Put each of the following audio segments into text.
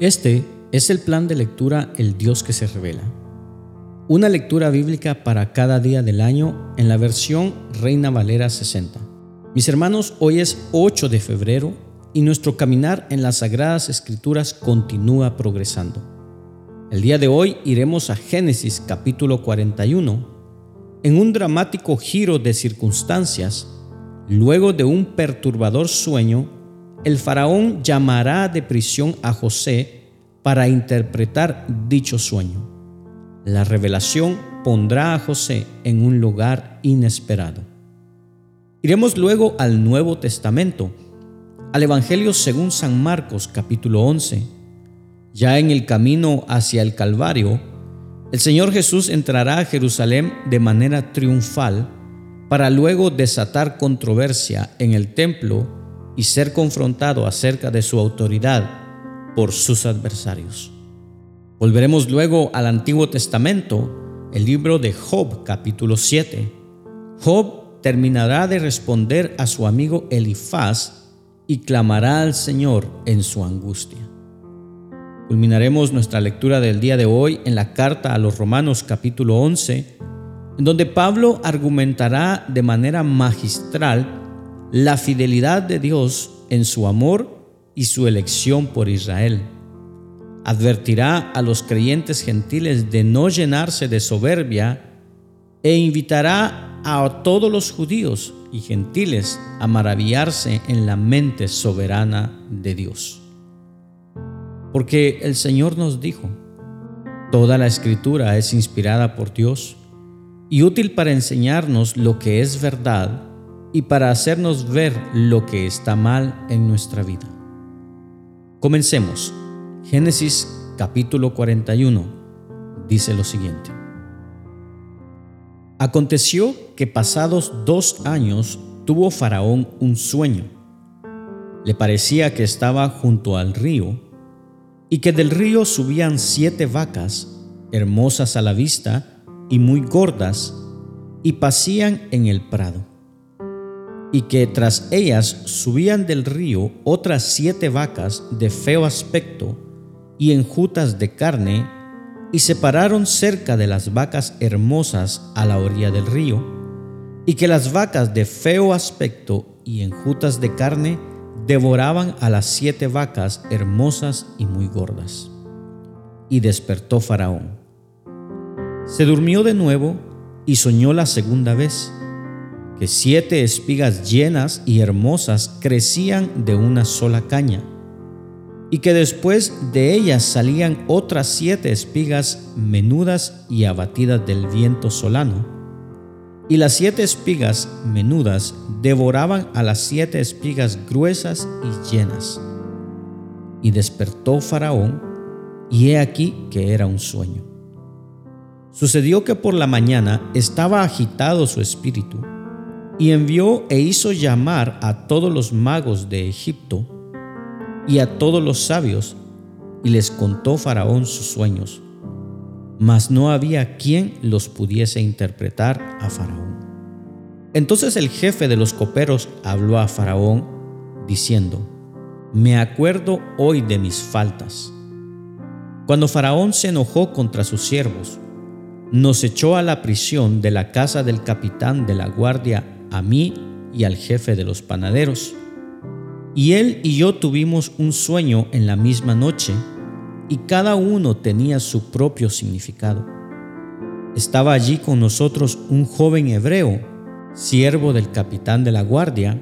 Este es el plan de lectura El Dios que se revela. Una lectura bíblica para cada día del año en la versión Reina Valera 60. Mis hermanos, hoy es 8 de febrero y nuestro caminar en las Sagradas Escrituras continúa progresando. El día de hoy iremos a Génesis capítulo 41. En un dramático giro de circunstancias, luego de un perturbador sueño, el faraón llamará de prisión a José para interpretar dicho sueño. La revelación pondrá a José en un lugar inesperado. Iremos luego al Nuevo Testamento, al Evangelio según San Marcos capítulo 11. Ya en el camino hacia el Calvario, el Señor Jesús entrará a Jerusalén de manera triunfal para luego desatar controversia en el templo y ser confrontado acerca de su autoridad por sus adversarios. Volveremos luego al Antiguo Testamento, el libro de Job capítulo 7. Job terminará de responder a su amigo Elifaz y clamará al Señor en su angustia. Culminaremos nuestra lectura del día de hoy en la carta a los Romanos capítulo 11, en donde Pablo argumentará de manera magistral la fidelidad de Dios en su amor y su elección por Israel. Advertirá a los creyentes gentiles de no llenarse de soberbia e invitará a todos los judíos y gentiles a maravillarse en la mente soberana de Dios. Porque el Señor nos dijo, toda la escritura es inspirada por Dios y útil para enseñarnos lo que es verdad y para hacernos ver lo que está mal en nuestra vida. Comencemos. Génesis capítulo 41 dice lo siguiente. Aconteció que pasados dos años tuvo Faraón un sueño. Le parecía que estaba junto al río y que del río subían siete vacas, hermosas a la vista y muy gordas, y pasían en el prado y que tras ellas subían del río otras siete vacas de feo aspecto y enjutas de carne, y se pararon cerca de las vacas hermosas a la orilla del río, y que las vacas de feo aspecto y enjutas de carne devoraban a las siete vacas hermosas y muy gordas. Y despertó Faraón. Se durmió de nuevo y soñó la segunda vez que siete espigas llenas y hermosas crecían de una sola caña, y que después de ellas salían otras siete espigas menudas y abatidas del viento solano, y las siete espigas menudas devoraban a las siete espigas gruesas y llenas. Y despertó Faraón, y he aquí que era un sueño. Sucedió que por la mañana estaba agitado su espíritu, y envió e hizo llamar a todos los magos de Egipto y a todos los sabios, y les contó Faraón sus sueños, mas no había quien los pudiese interpretar a Faraón. Entonces el jefe de los coperos habló a Faraón, diciendo, Me acuerdo hoy de mis faltas. Cuando Faraón se enojó contra sus siervos, nos echó a la prisión de la casa del capitán de la guardia a mí y al jefe de los panaderos. Y él y yo tuvimos un sueño en la misma noche, y cada uno tenía su propio significado. Estaba allí con nosotros un joven hebreo, siervo del capitán de la guardia,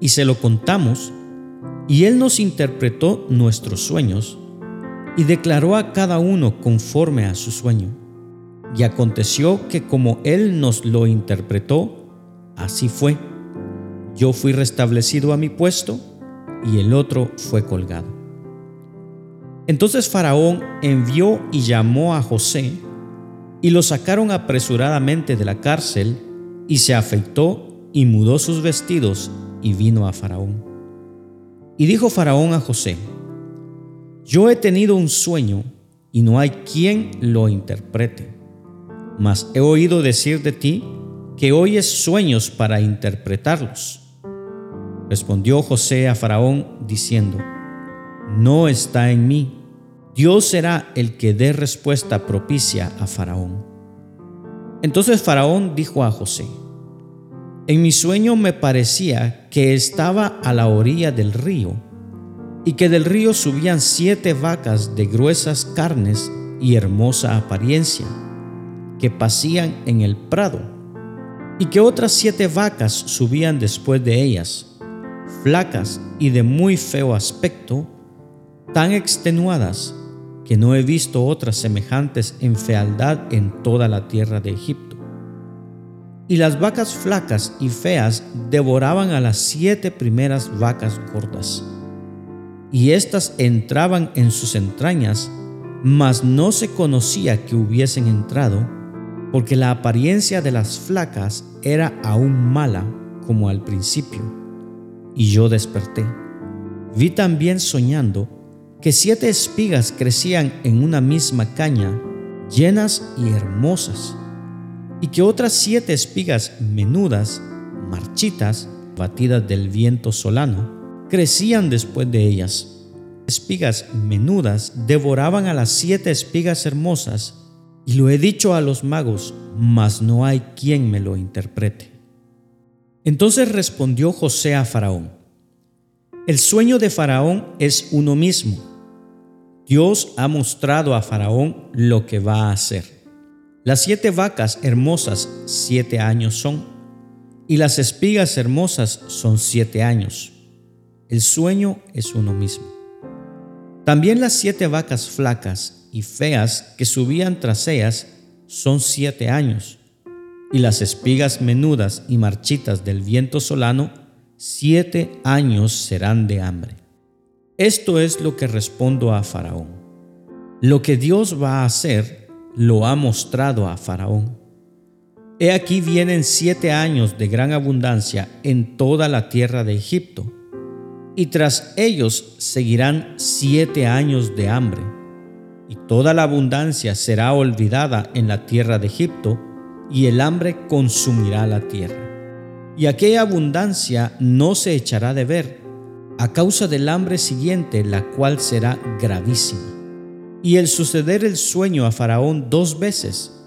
y se lo contamos, y él nos interpretó nuestros sueños, y declaró a cada uno conforme a su sueño. Y aconteció que como él nos lo interpretó, Así fue. Yo fui restablecido a mi puesto y el otro fue colgado. Entonces Faraón envió y llamó a José y lo sacaron apresuradamente de la cárcel y se afeitó y mudó sus vestidos y vino a Faraón. Y dijo Faraón a José, yo he tenido un sueño y no hay quien lo interprete, mas he oído decir de ti que oyes sueños para interpretarlos. Respondió José a Faraón diciendo, No está en mí, Dios será el que dé respuesta propicia a Faraón. Entonces Faraón dijo a José, en mi sueño me parecía que estaba a la orilla del río y que del río subían siete vacas de gruesas carnes y hermosa apariencia, que pasían en el prado, y que otras siete vacas subían después de ellas, flacas y de muy feo aspecto, tan extenuadas que no he visto otras semejantes en fealdad en toda la tierra de Egipto. Y las vacas flacas y feas devoraban a las siete primeras vacas gordas, y éstas entraban en sus entrañas, mas no se conocía que hubiesen entrado, porque la apariencia de las flacas era aún mala como al principio. Y yo desperté. Vi también soñando que siete espigas crecían en una misma caña, llenas y hermosas, y que otras siete espigas menudas, marchitas, batidas del viento solano, crecían después de ellas. Espigas menudas devoraban a las siete espigas hermosas, y lo he dicho a los magos, mas no hay quien me lo interprete. Entonces respondió José a Faraón, el sueño de Faraón es uno mismo Dios ha mostrado a Faraón lo que va a hacer. Las siete vacas hermosas siete años son, y las espigas hermosas son siete años. El sueño es uno mismo. También las siete vacas flacas y feas que subían tras ellas son siete años, y las espigas menudas y marchitas del viento solano siete años serán de hambre. Esto es lo que respondo a Faraón. Lo que Dios va a hacer lo ha mostrado a Faraón. He aquí vienen siete años de gran abundancia en toda la tierra de Egipto, y tras ellos seguirán siete años de hambre, y toda la abundancia será olvidada en la tierra de Egipto, y el hambre consumirá la tierra. Y aquella abundancia no se echará de ver, a causa del hambre siguiente, la cual será gravísima. Y el suceder el sueño a Faraón dos veces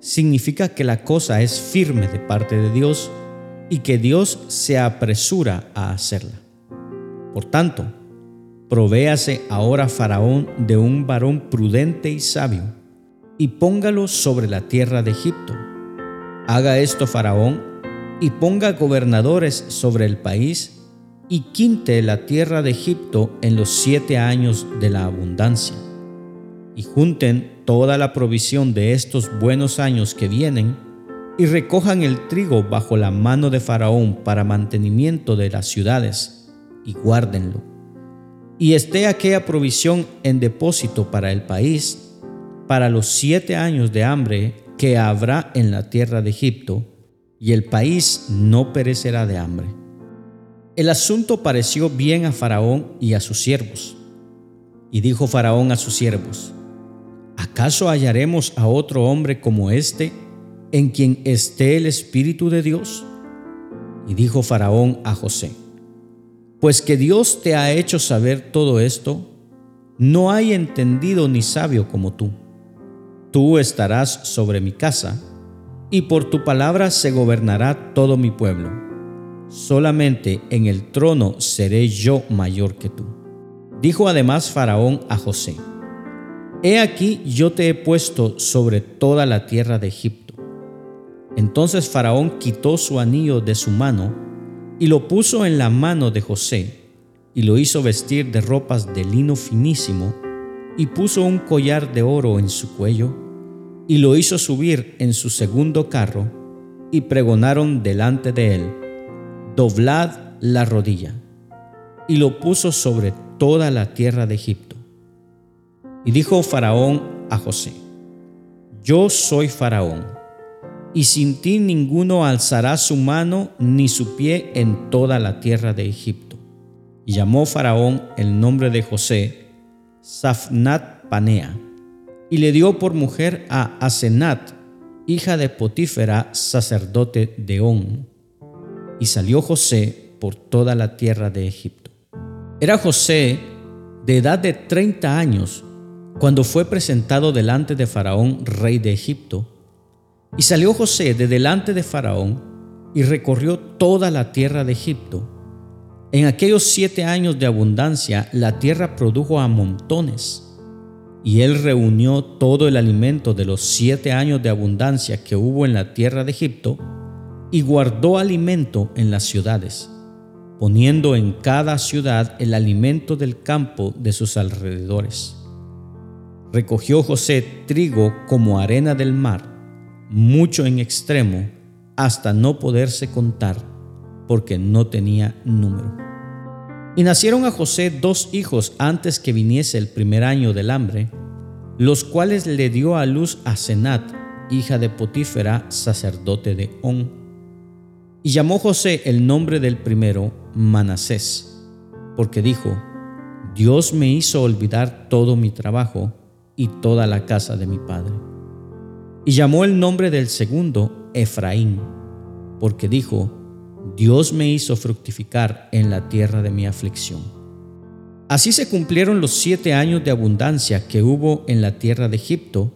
significa que la cosa es firme de parte de Dios y que Dios se apresura a hacerla. Por tanto, provéase ahora Faraón de un varón prudente y sabio, y póngalo sobre la tierra de Egipto. Haga esto Faraón, y ponga gobernadores sobre el país, y quinte la tierra de Egipto en los siete años de la abundancia, y junten toda la provisión de estos buenos años que vienen, y recojan el trigo bajo la mano de Faraón para mantenimiento de las ciudades, y guárdenlo. Y esté aquella provisión en depósito para el país, para los siete años de hambre que habrá en la tierra de Egipto, y el país no perecerá de hambre. El asunto pareció bien a Faraón y a sus siervos. Y dijo Faraón a sus siervos, ¿acaso hallaremos a otro hombre como este en quien esté el Espíritu de Dios? Y dijo Faraón a José, pues que Dios te ha hecho saber todo esto, no hay entendido ni sabio como tú. Tú estarás sobre mi casa, y por tu palabra se gobernará todo mi pueblo solamente en el trono seré yo mayor que tú. Dijo además Faraón a José, He aquí yo te he puesto sobre toda la tierra de Egipto. Entonces Faraón quitó su anillo de su mano y lo puso en la mano de José y lo hizo vestir de ropas de lino finísimo y puso un collar de oro en su cuello y lo hizo subir en su segundo carro y pregonaron delante de él doblad la rodilla. Y lo puso sobre toda la tierra de Egipto. Y dijo Faraón a José, Yo soy Faraón, y sin ti ninguno alzará su mano ni su pie en toda la tierra de Egipto. Y llamó Faraón el nombre de José, Safnat Panea, y le dio por mujer a Asenat, hija de Potífera, sacerdote de On y salió José por toda la tierra de Egipto. Era José de edad de 30 años cuando fue presentado delante de Faraón, rey de Egipto. Y salió José de delante de Faraón y recorrió toda la tierra de Egipto. En aquellos siete años de abundancia la tierra produjo a montones. Y él reunió todo el alimento de los siete años de abundancia que hubo en la tierra de Egipto y guardó alimento en las ciudades, poniendo en cada ciudad el alimento del campo de sus alrededores. Recogió José trigo como arena del mar, mucho en extremo, hasta no poderse contar, porque no tenía número. Y nacieron a José dos hijos antes que viniese el primer año del hambre, los cuales le dio a luz a Senat, hija de Potífera, sacerdote de On. Y llamó José el nombre del primero Manasés, porque dijo, Dios me hizo olvidar todo mi trabajo y toda la casa de mi padre. Y llamó el nombre del segundo Efraín, porque dijo, Dios me hizo fructificar en la tierra de mi aflicción. Así se cumplieron los siete años de abundancia que hubo en la tierra de Egipto,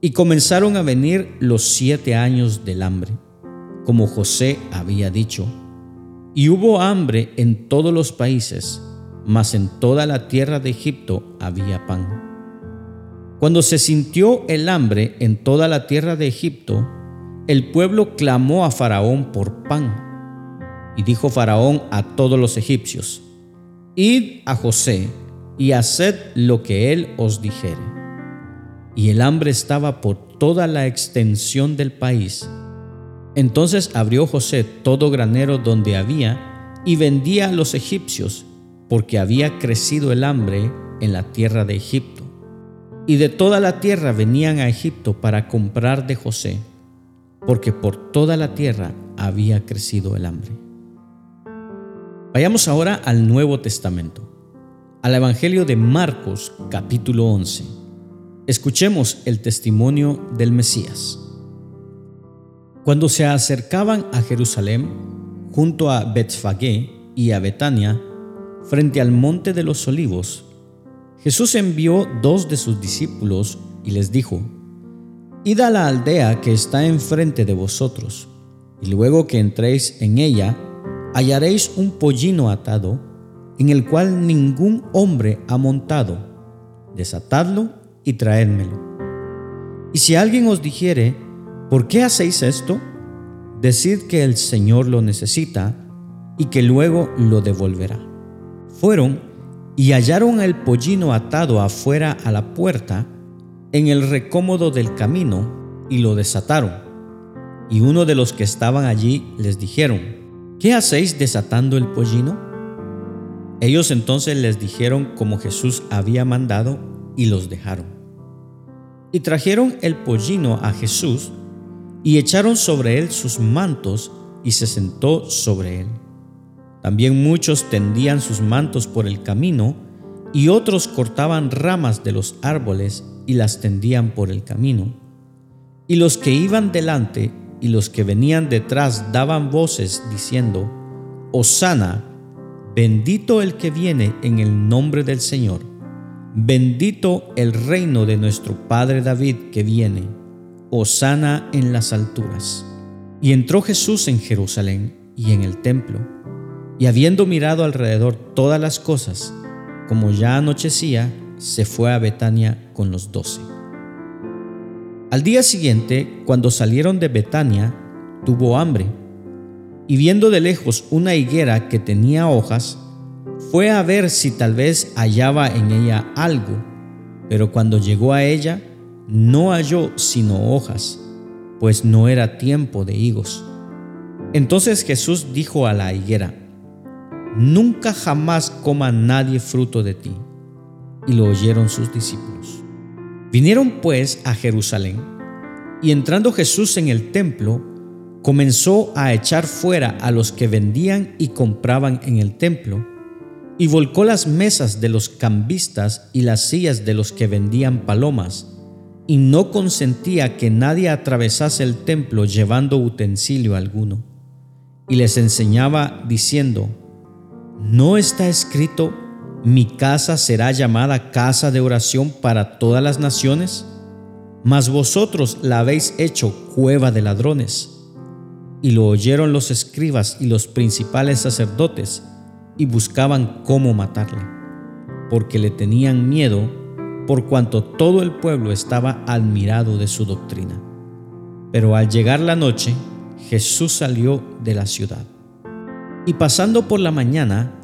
y comenzaron a venir los siete años del hambre, como José había dicho. Y hubo hambre en todos los países, mas en toda la tierra de Egipto había pan. Cuando se sintió el hambre en toda la tierra de Egipto, el pueblo clamó a Faraón por pan. Y dijo Faraón a todos los egipcios, Id a José y haced lo que él os dijere. Y el hambre estaba por toda la extensión del país. Entonces abrió José todo granero donde había y vendía a los egipcios, porque había crecido el hambre en la tierra de Egipto y de toda la tierra venían a Egipto para comprar de José, porque por toda la tierra había crecido el hambre. Vayamos ahora al Nuevo Testamento, al Evangelio de Marcos capítulo 11. Escuchemos el testimonio del Mesías. Cuando se acercaban a Jerusalén, junto a Betfagé y a Betania, frente al monte de los olivos, Jesús envió dos de sus discípulos y les dijo, Id a la aldea que está enfrente de vosotros, y luego que entréis en ella, hallaréis un pollino atado, en el cual ningún hombre ha montado. Desatadlo y traédmelo. Y si alguien os dijere, ¿por qué hacéis esto? Decid que el Señor lo necesita y que luego lo devolverá. Fueron y hallaron el pollino atado afuera a la puerta, en el recómodo del camino, y lo desataron. Y uno de los que estaban allí les dijeron, ¿qué hacéis desatando el pollino? Ellos entonces les dijeron como Jesús había mandado, y los dejaron. Y trajeron el pollino a Jesús, y echaron sobre él sus mantos, y se sentó sobre él. También muchos tendían sus mantos por el camino y otros cortaban ramas de los árboles y las tendían por el camino. Y los que iban delante y los que venían detrás daban voces diciendo, Osana, bendito el que viene en el nombre del Señor, bendito el reino de nuestro Padre David que viene, Osana en las alturas. Y entró Jesús en Jerusalén y en el templo y habiendo mirado alrededor todas las cosas, como ya anochecía, se fue a Betania con los doce. Al día siguiente, cuando salieron de Betania, tuvo hambre, y viendo de lejos una higuera que tenía hojas, fue a ver si tal vez hallaba en ella algo, pero cuando llegó a ella, no halló sino hojas, pues no era tiempo de higos. Entonces Jesús dijo a la higuera, nunca jamás coma nadie fruto de ti. Y lo oyeron sus discípulos. Vinieron pues a Jerusalén, y entrando Jesús en el templo, comenzó a echar fuera a los que vendían y compraban en el templo, y volcó las mesas de los cambistas y las sillas de los que vendían palomas, y no consentía que nadie atravesase el templo llevando utensilio alguno. Y les enseñaba diciendo, ¿No está escrito, mi casa será llamada casa de oración para todas las naciones, mas vosotros la habéis hecho cueva de ladrones. Y lo oyeron los escribas y los principales sacerdotes, y buscaban cómo matarle, porque le tenían miedo, por cuanto todo el pueblo estaba admirado de su doctrina. Pero al llegar la noche, Jesús salió de la ciudad. Y pasando por la mañana,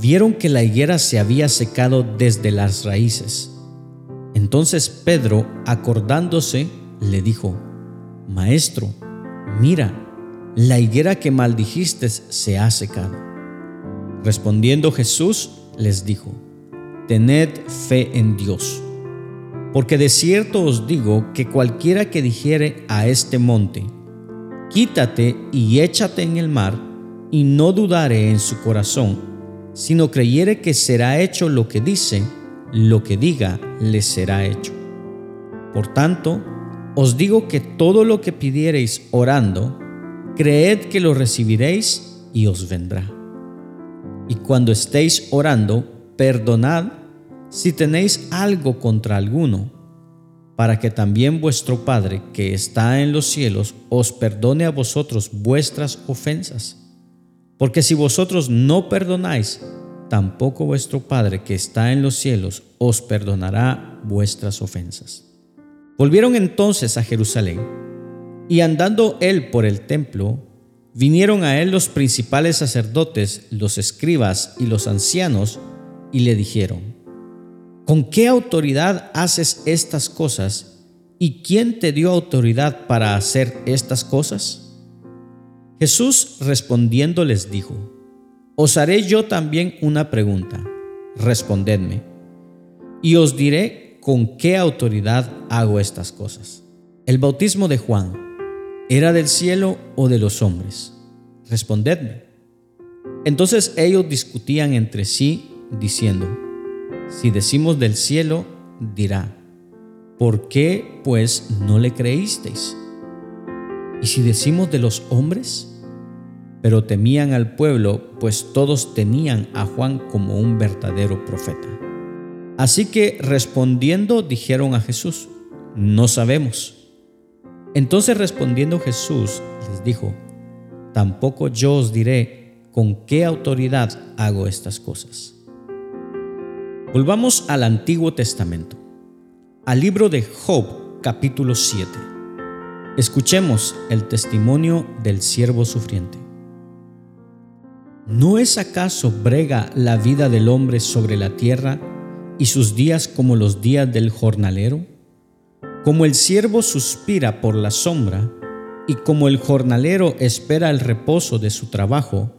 vieron que la higuera se había secado desde las raíces. Entonces Pedro, acordándose, le dijo, Maestro, mira, la higuera que maldijiste se ha secado. Respondiendo Jesús, les dijo, Tened fe en Dios, porque de cierto os digo que cualquiera que dijere a este monte, Quítate y échate en el mar, y no dudare en su corazón, sino creyere que será hecho lo que dice, lo que diga le será hecho. Por tanto, os digo que todo lo que pidiereis orando, creed que lo recibiréis y os vendrá. Y cuando estéis orando, perdonad si tenéis algo contra alguno, para que también vuestro Padre que está en los cielos os perdone a vosotros vuestras ofensas. Porque si vosotros no perdonáis, tampoco vuestro Padre que está en los cielos os perdonará vuestras ofensas. Volvieron entonces a Jerusalén, y andando él por el templo, vinieron a él los principales sacerdotes, los escribas y los ancianos, y le dijeron, ¿con qué autoridad haces estas cosas? ¿Y quién te dio autoridad para hacer estas cosas? Jesús respondiendo les dijo, Os haré yo también una pregunta, respondedme, y os diré con qué autoridad hago estas cosas. ¿El bautismo de Juan era del cielo o de los hombres? Respondedme. Entonces ellos discutían entre sí, diciendo, Si decimos del cielo, dirá, ¿por qué pues no le creísteis? ¿Y si decimos de los hombres? Pero temían al pueblo, pues todos tenían a Juan como un verdadero profeta. Así que respondiendo dijeron a Jesús, no sabemos. Entonces respondiendo Jesús les dijo, tampoco yo os diré con qué autoridad hago estas cosas. Volvamos al Antiguo Testamento, al libro de Job capítulo 7. Escuchemos el testimonio del siervo sufriente. ¿No es acaso brega la vida del hombre sobre la tierra y sus días como los días del jornalero? Como el siervo suspira por la sombra y como el jornalero espera el reposo de su trabajo,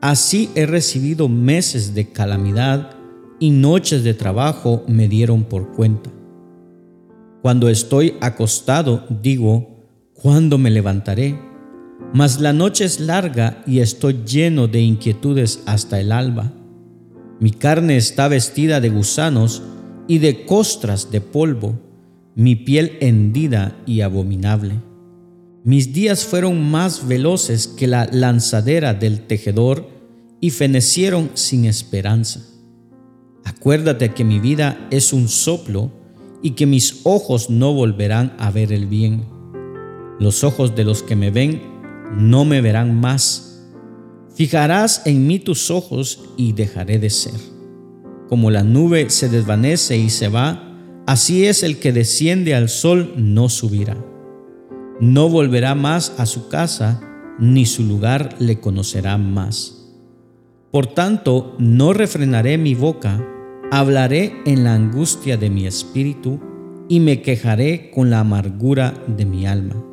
así he recibido meses de calamidad y noches de trabajo me dieron por cuenta. Cuando estoy acostado, digo, ¿cuándo me levantaré? Mas la noche es larga y estoy lleno de inquietudes hasta el alba. Mi carne está vestida de gusanos y de costras de polvo, mi piel hendida y abominable. Mis días fueron más veloces que la lanzadera del tejedor y fenecieron sin esperanza. Acuérdate que mi vida es un soplo y que mis ojos no volverán a ver el bien. Los ojos de los que me ven no me verán más. Fijarás en mí tus ojos y dejaré de ser. Como la nube se desvanece y se va, así es el que desciende al sol no subirá. No volverá más a su casa, ni su lugar le conocerá más. Por tanto, no refrenaré mi boca, hablaré en la angustia de mi espíritu y me quejaré con la amargura de mi alma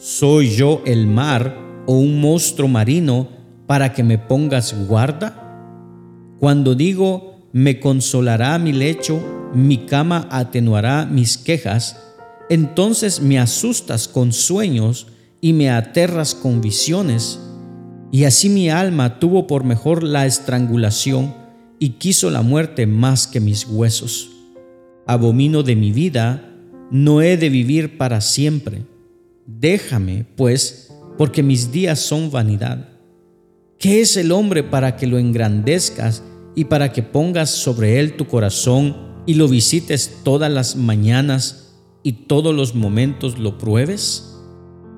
¿Soy yo el mar o un monstruo marino para que me pongas guarda? Cuando digo, me consolará mi lecho, mi cama atenuará mis quejas, entonces me asustas con sueños y me aterras con visiones. Y así mi alma tuvo por mejor la estrangulación y quiso la muerte más que mis huesos. Abomino de mi vida, no he de vivir para siempre Déjame, pues, porque mis días son vanidad. ¿Qué es el hombre para que lo engrandezcas y para que pongas sobre él tu corazón y lo visites todas las mañanas y todos los momentos lo pruebes?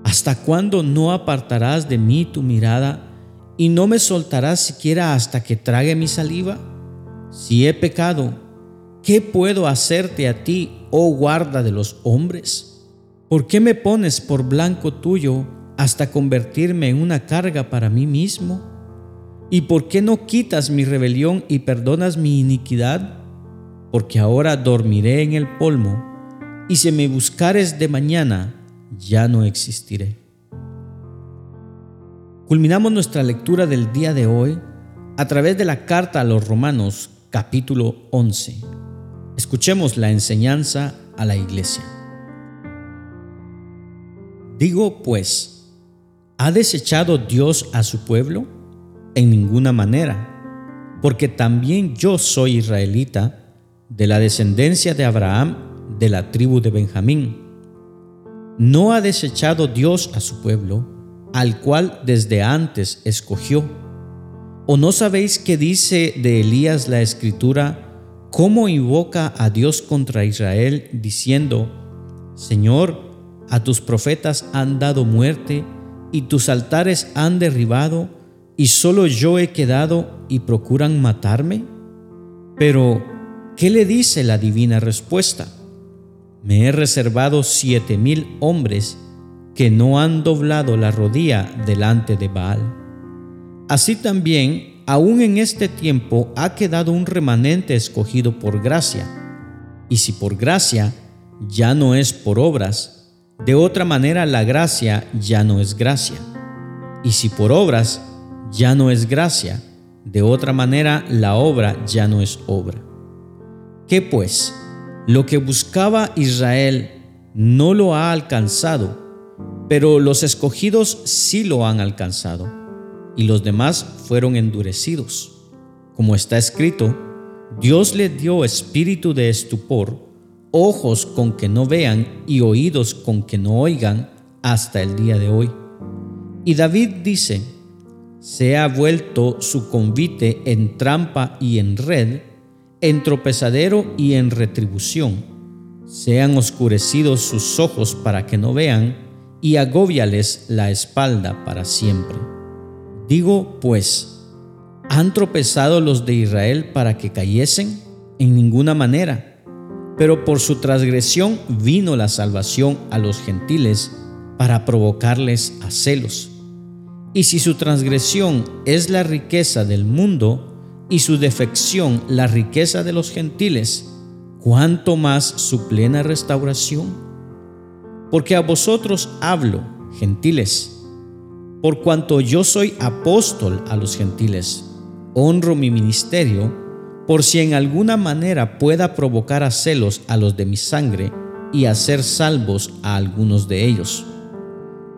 ¿Hasta cuándo no apartarás de mí tu mirada y no me soltarás siquiera hasta que trague mi saliva? Si he pecado, ¿qué puedo hacerte a ti, oh guarda de los hombres? ¿Por qué me pones por blanco tuyo hasta convertirme en una carga para mí mismo? ¿Y por qué no quitas mi rebelión y perdonas mi iniquidad? Porque ahora dormiré en el polvo, y si me buscares de mañana, ya no existiré. Culminamos nuestra lectura del día de hoy a través de la carta a los Romanos capítulo 11. Escuchemos la enseñanza a la iglesia. Digo pues, ¿ha desechado Dios a su pueblo? En ninguna manera, porque también yo soy israelita, de la descendencia de Abraham, de la tribu de Benjamín. ¿No ha desechado Dios a su pueblo, al cual desde antes escogió? ¿O no sabéis qué dice de Elías la escritura, cómo invoca a Dios contra Israel, diciendo, Señor, a tus profetas han dado muerte y tus altares han derribado, y solo yo he quedado y procuran matarme? Pero, ¿qué le dice la divina respuesta? Me he reservado siete mil hombres que no han doblado la rodilla delante de Baal. Así también, aún en este tiempo ha quedado un remanente escogido por gracia. Y si por gracia, ya no es por obras, de otra manera la gracia ya no es gracia. Y si por obras, ya no es gracia, de otra manera la obra ya no es obra. ¿Qué pues? Lo que buscaba Israel no lo ha alcanzado, pero los escogidos sí lo han alcanzado, y los demás fueron endurecidos. Como está escrito, Dios le dio espíritu de estupor, ojos con que no vean y oídos con que no oigan hasta el día de hoy. Y David dice, se ha vuelto su convite en trampa y en red, en tropezadero y en retribución. Sean oscurecidos sus ojos para que no vean, y agóbiales la espalda para siempre. Digo, pues, ¿han tropezado los de Israel para que cayesen? En ninguna manera. Pero por su transgresión vino la salvación a los gentiles para provocarles a celos. Y si su transgresión es la riqueza del mundo, y su defección la riqueza de los gentiles, cuánto más su plena restauración. Porque a vosotros hablo, gentiles, por cuanto yo soy apóstol a los gentiles, honro mi ministerio, por si en alguna manera pueda provocar a celos a los de mi sangre y hacer salvos a algunos de ellos.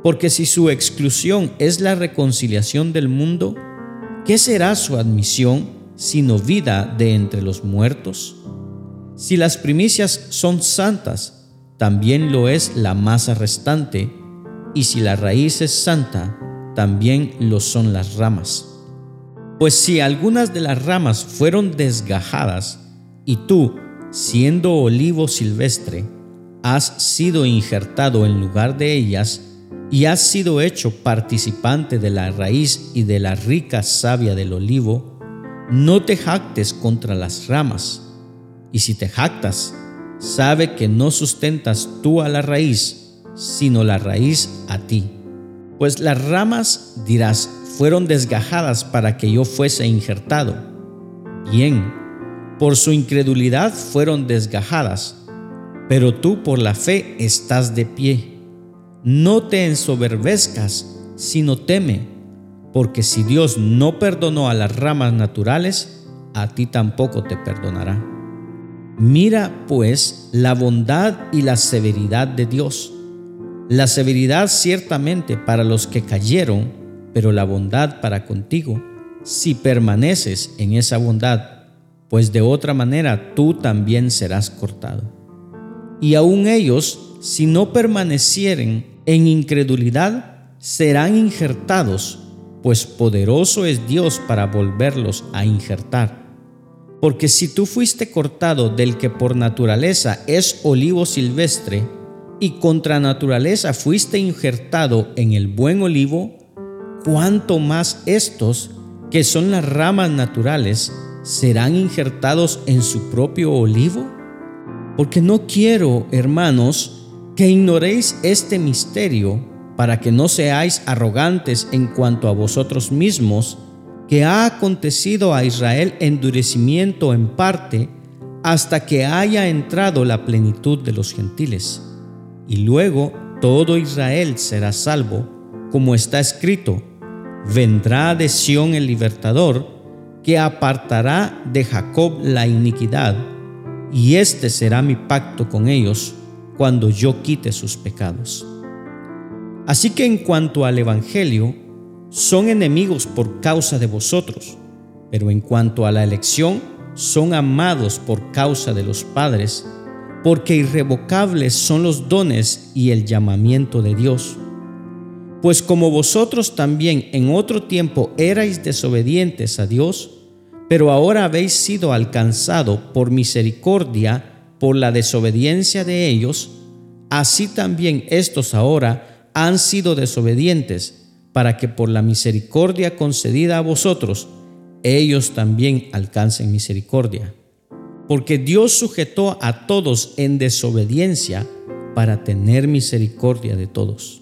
Porque si su exclusión es la reconciliación del mundo, ¿qué será su admisión? sino vida de entre los muertos? Si las primicias son santas, también lo es la masa restante, y si la raíz es santa, también lo son las ramas. Pues si algunas de las ramas fueron desgajadas, y tú, siendo olivo silvestre, has sido injertado en lugar de ellas, y has sido hecho participante de la raíz y de la rica savia del olivo, no te jactes contra las ramas, y si te jactas, sabe que no sustentas tú a la raíz, sino la raíz a ti. Pues las ramas, dirás, fueron desgajadas para que yo fuese injertado. Bien, por su incredulidad fueron desgajadas, pero tú por la fe estás de pie. No te ensoberbezcas, sino teme porque si Dios no perdonó a las ramas naturales, a ti tampoco te perdonará. Mira pues la bondad y la severidad de Dios. La severidad ciertamente para los que cayeron, pero la bondad para contigo, si permaneces en esa bondad, pues de otra manera tú también serás cortado. Y aun ellos, si no permanecieren en incredulidad, serán injertados pues poderoso es Dios para volverlos a injertar. Porque si tú fuiste cortado del que por naturaleza es olivo silvestre, y contra naturaleza fuiste injertado en el buen olivo, cuánto más estos, que son las ramas naturales, serán injertados en su propio olivo? Porque no quiero, hermanos, que ignoréis este misterio para que no seáis arrogantes en cuanto a vosotros mismos, que ha acontecido a Israel endurecimiento en parte hasta que haya entrado la plenitud de los gentiles. Y luego todo Israel será salvo, como está escrito, vendrá de Sión el libertador, que apartará de Jacob la iniquidad, y este será mi pacto con ellos cuando yo quite sus pecados. Así que en cuanto al Evangelio, son enemigos por causa de vosotros, pero en cuanto a la elección, son amados por causa de los padres, porque irrevocables son los dones y el llamamiento de Dios. Pues como vosotros también en otro tiempo erais desobedientes a Dios, pero ahora habéis sido alcanzado por misericordia por la desobediencia de ellos, así también estos ahora han sido desobedientes para que por la misericordia concedida a vosotros, ellos también alcancen misericordia. Porque Dios sujetó a todos en desobediencia para tener misericordia de todos.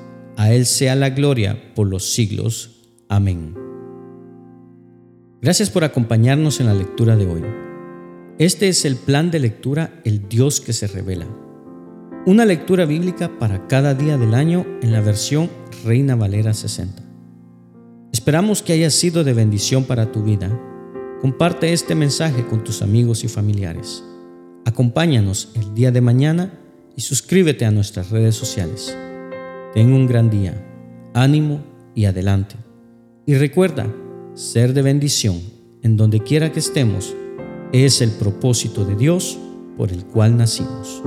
A él sea la gloria por los siglos. Amén. Gracias por acompañarnos en la lectura de hoy. Este es el plan de lectura El Dios que se revela. Una lectura bíblica para cada día del año en la versión Reina Valera 60. Esperamos que haya sido de bendición para tu vida. Comparte este mensaje con tus amigos y familiares. Acompáñanos el día de mañana y suscríbete a nuestras redes sociales. Ten un gran día, ánimo y adelante. Y recuerda, ser de bendición en donde quiera que estemos es el propósito de Dios por el cual nacimos.